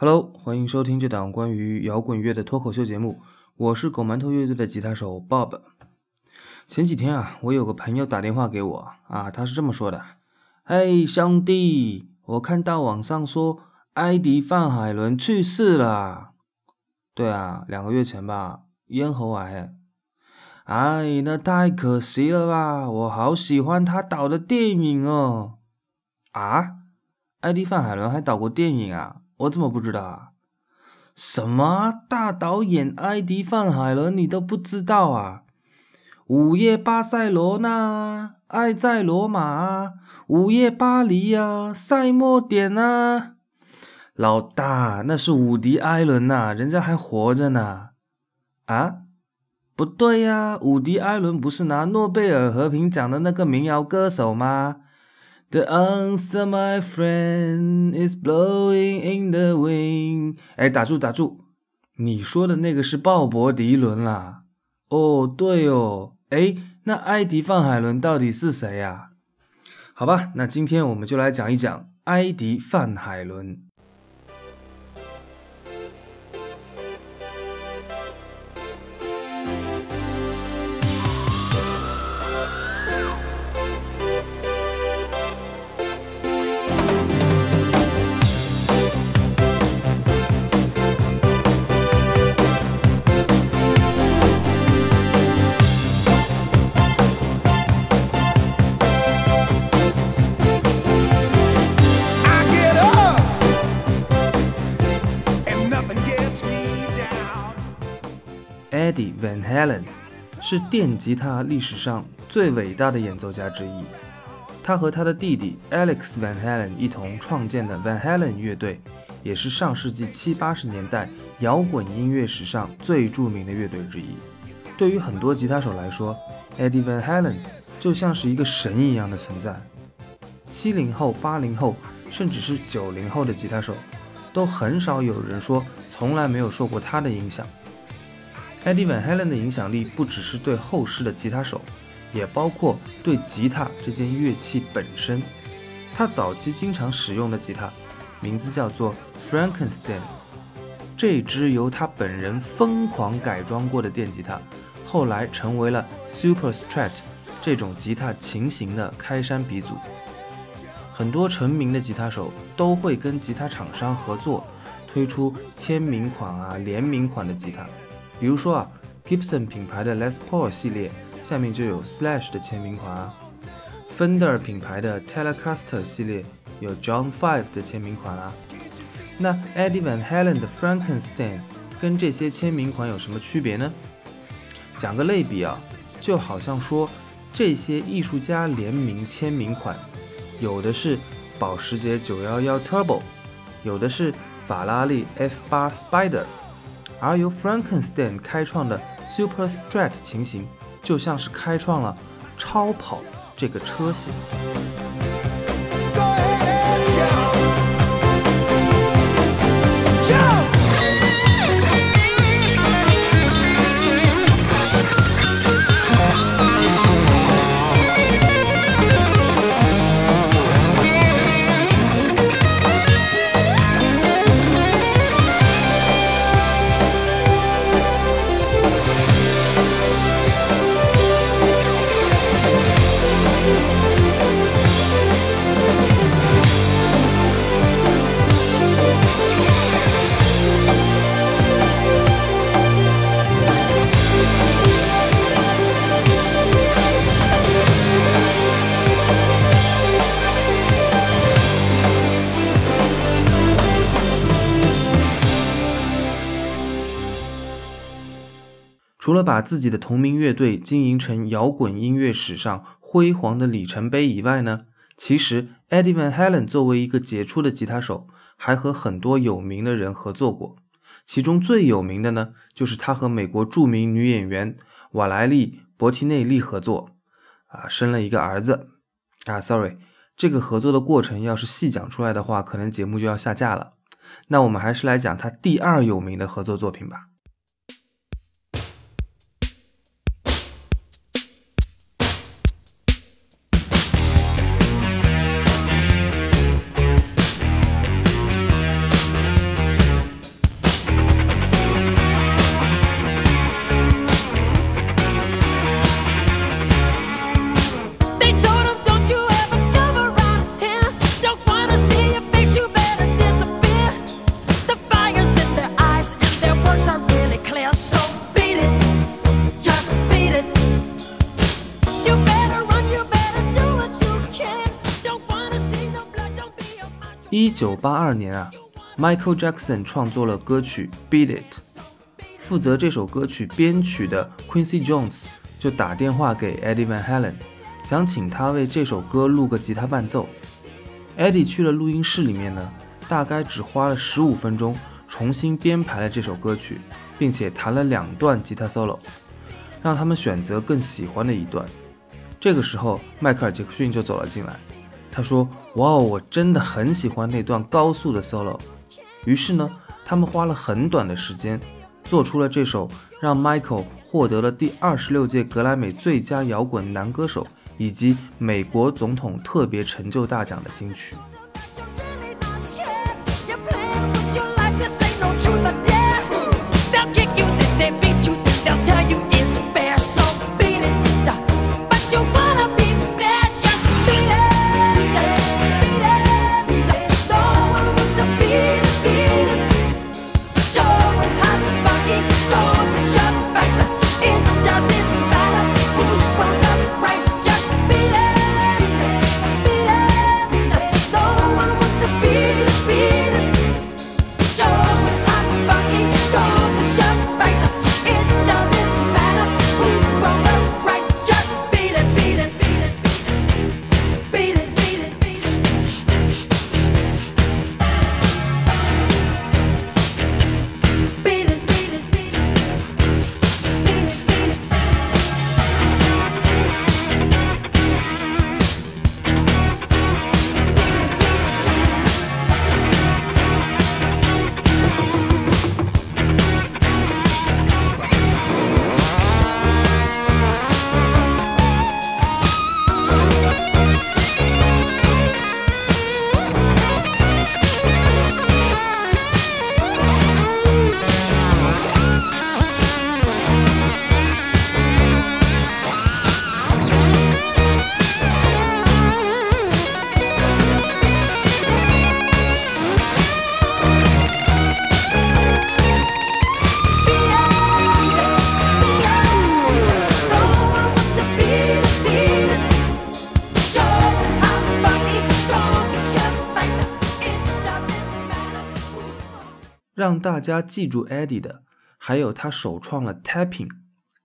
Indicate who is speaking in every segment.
Speaker 1: Hello，欢迎收听这档关于摇滚乐的脱口秀节目。我是狗馒头乐队的吉他手 Bob。前几天啊，我有个朋友打电话给我啊，他是这么说的：“嘿，兄弟，我看到网上说艾迪范海伦去世了。”对啊，两个月前吧，咽喉癌。哎，那太可惜了吧！我好喜欢他导的电影哦。啊，艾迪范海伦还导过电影啊？我怎么不知道啊？什么大导演埃迪范海伦你都不知道啊？午夜巴塞罗那，爱在罗马，午夜巴黎啊，赛末点啊！老大，那是伍迪艾伦呐，人家还活着呢。啊？不对呀，伍迪艾伦不是拿诺贝尔和平奖的那个民谣歌手吗？The answer, my friend, is blowing in the wind。哎，打住打住，你说的那个是鲍勃迪伦啦。哦，对哦。哎，那埃迪范海伦到底是谁呀？好吧，那今天我们就来讲一讲埃迪范海伦。Halen 是电吉他历史上最伟大的演奏家之一。他和他的弟弟 Alex Van Halen 一同创建的 Van Halen 乐队，也是上世纪七八十年代摇滚音乐史上最著名的乐队之一。对于很多吉他手来说，Eddie Van Halen 就像是一个神一样的存在。七零后、八零后，甚至是九零后的吉他手，都很少有人说从来没有受过他的影响。Eddie Van Halen 的影响力不只是对后世的吉他手，也包括对吉他这件乐器本身。他早期经常使用的吉他，名字叫做 Frankenstein。这支由他本人疯狂改装过的电吉他，后来成为了 Super Strat 这种吉他琴型的开山鼻祖。很多成名的吉他手都会跟吉他厂商合作，推出签名款啊、联名款的吉他。比如说啊，Gibson 品牌的 Les Paul 系列下面就有 Slash 的签名款啊；Fender 品牌的 Telecaster 系列有 John Five 的签名款啊。那 Eddie Van Halen 的 Frankenstein 跟这些签名款有什么区别呢？讲个类比啊，就好像说这些艺术家联名签名款，有的是保时捷911 Turbo，有的是法拉利 F8 Spider。而由 Frankenstein 开创的 Super s t r a t 情形，就像是开创了超跑这个车型。除了把自己的同名乐队经营成摇滚音乐史上辉煌的里程碑以外呢，其实 Eddie Van Halen 作为一个杰出的吉他手，还和很多有名的人合作过。其中最有名的呢，就是他和美国著名女演员瓦莱丽·博提内利合作，啊，生了一个儿子。啊，sorry，这个合作的过程要是细讲出来的话，可能节目就要下架了。那我们还是来讲他第二有名的合作作品吧。九八二年啊，Michael Jackson 创作了歌曲《Beat It》，负责这首歌曲编曲的 Quincy Jones 就打电话给 Eddie Van Halen，想请他为这首歌录个吉他伴奏。Eddie 去了录音室里面呢，大概只花了十五分钟，重新编排了这首歌曲，并且弹了两段吉他 solo，让他们选择更喜欢的一段。这个时候，迈克尔·杰克逊就走了进来。他说：“哇哦，我真的很喜欢那段高速的 solo。”于是呢，他们花了很短的时间，做出了这首让 Michael 获得了第二十六届格莱美最佳摇滚男歌手以及美国总统特别成就大奖的金曲。大家记住 Eddie 的，还有他首创了 tapping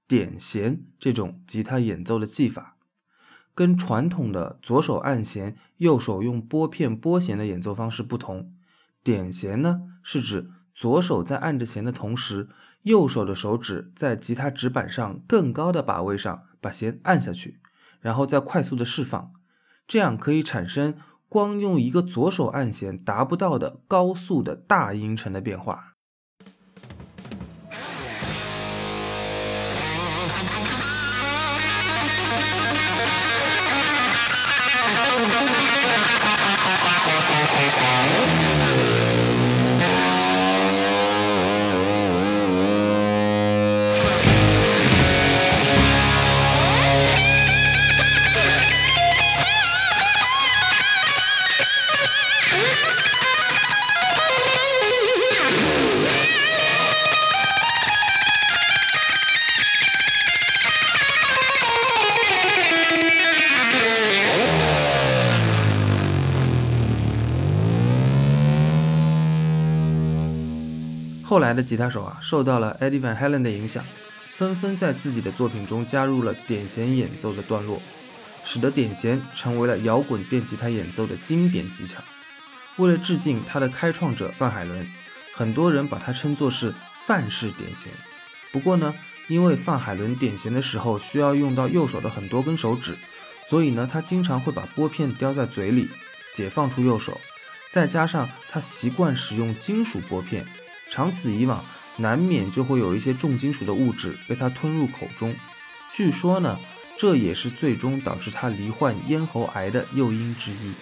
Speaker 1: 点弦这种吉他演奏的技法，跟传统的左手按弦、右手用拨片拨弦的演奏方式不同。点弦呢，是指左手在按着弦的同时，右手的手指在吉他指板上更高的把位上把弦按下去，然后再快速的释放，这样可以产生。光用一个左手按弦达不到的高速的大音程的变化。后来的吉他手啊，受到了 Eddie Van Halen 的影响，纷纷在自己的作品中加入了点弦演奏的段落，使得点弦成为了摇滚电吉他演奏的经典技巧。为了致敬他的开创者范海伦，很多人把它称作是范式点弦。不过呢，因为范海伦点弦的时候需要用到右手的很多根手指，所以呢，他经常会把拨片叼在嘴里，解放出右手。再加上他习惯使用金属拨片。长此以往，难免就会有一些重金属的物质被它吞入口中。据说呢，这也是最终导致他罹患咽喉癌的诱因之一。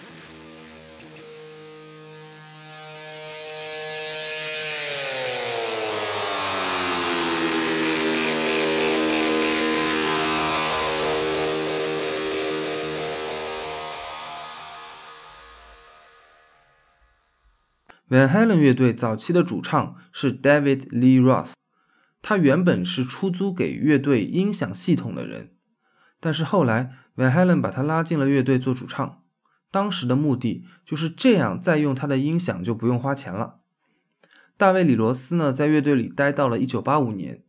Speaker 1: Van Halen 乐队早期的主唱是 David Lee Roth，他原本是出租给乐队音响系统的人，但是后来 Van Halen 把他拉进了乐队做主唱。当时的目的就是这样，再用他的音响就不用花钱了。大卫·里罗斯呢，在乐队里待到了1985年，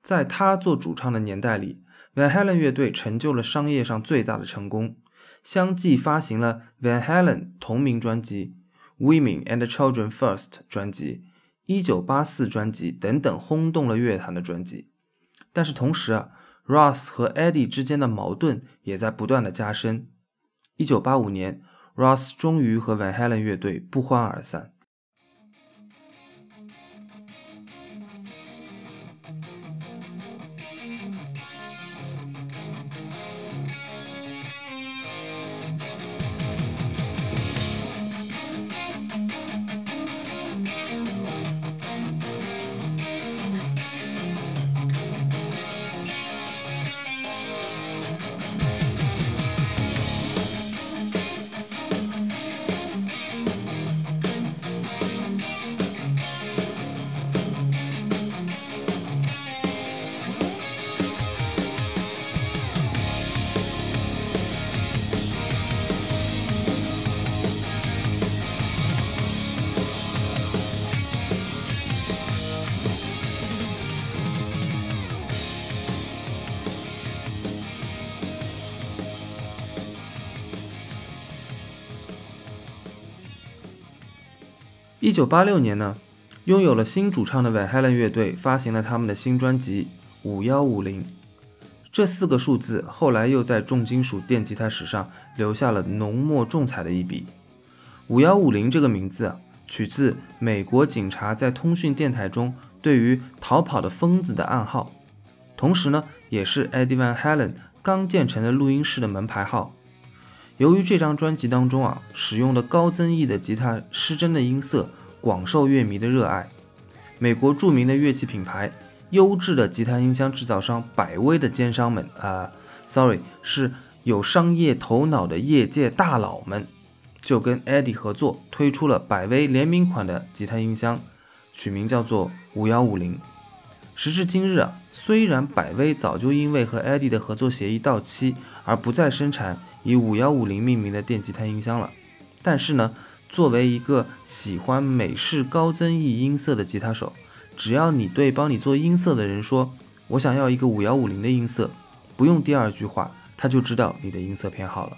Speaker 1: 在他做主唱的年代里，Van Halen 乐队成就了商业上最大的成功，相继发行了 Van Halen 同名专辑、Women and Children First 专辑、一九八四专辑等等轰动了乐坛的专辑。但是同时啊，Ross 和 Eddie 之间的矛盾也在不断的加深。一九八五年，Ross 终于和 Van Halen 乐队不欢而散。一九八六年呢，拥有了新主唱的 Van Halen 乐队发行了他们的新专辑《五幺五零》。这四个数字后来又在重金属电吉他史上留下了浓墨重彩的一笔。五幺五零这个名字啊，取自美国警察在通讯电台中对于逃跑的疯子的暗号，同时呢，也是 Eddie Van Halen 刚建成的录音室的门牌号。由于这张专辑当中啊使用的高增益的吉他失真的音色广受乐迷的热爱，美国著名的乐器品牌、优质的吉他音箱制造商百威的奸商们啊，sorry 是有商业头脑的业界大佬们，就跟 Eddie 合作推出了百威联名款的吉他音箱，取名叫做五幺五零。时至今日啊，虽然百威早就因为和 Eddie 的合作协议到期而不再生产。以五幺五零命名的电吉他音箱了，但是呢，作为一个喜欢美式高增益音色的吉他手，只要你对帮你做音色的人说“我想要一个五幺五零的音色”，不用第二句话，他就知道你的音色偏好了。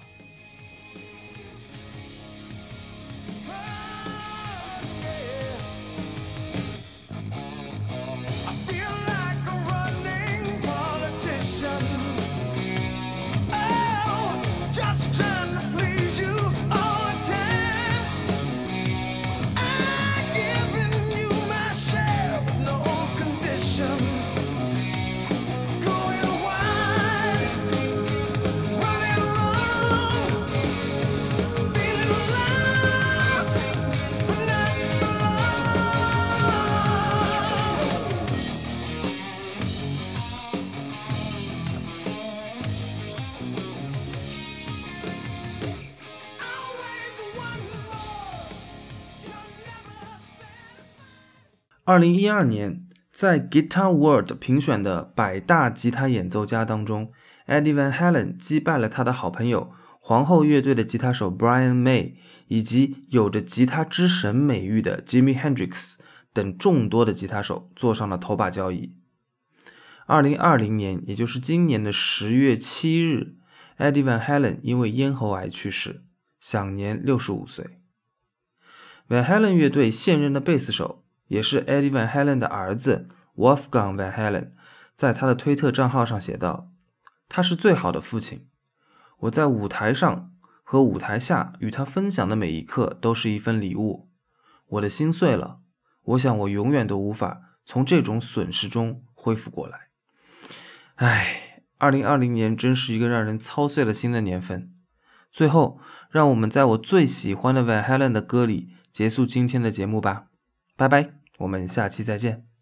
Speaker 1: 二零一二年，在 Guitar World 评选的百大吉他演奏家当中，Eddie Van Halen 击败了他的好朋友皇后乐队的吉他手 Brian May，以及有着吉他之神美誉的 Jimi Hendrix 等众多的吉他手，坐上了头把交椅。二零二零年，也就是今年的十月七日，Eddie Van Halen 因为咽喉癌去世，享年六十五岁。Van Halen 乐队现任的贝斯手。也是 Eddie Van Halen 的儿子 Wolfgang Van Halen，在他的推特账号上写道：“他是最好的父亲。我在舞台上和舞台下与他分享的每一刻都是一份礼物。我的心碎了，我想我永远都无法从这种损失中恢复过来。唉，二零二零年真是一个让人操碎了心的年份。最后，让我们在我最喜欢的 Van Halen 的歌里结束今天的节目吧。拜拜。”我们下期再见。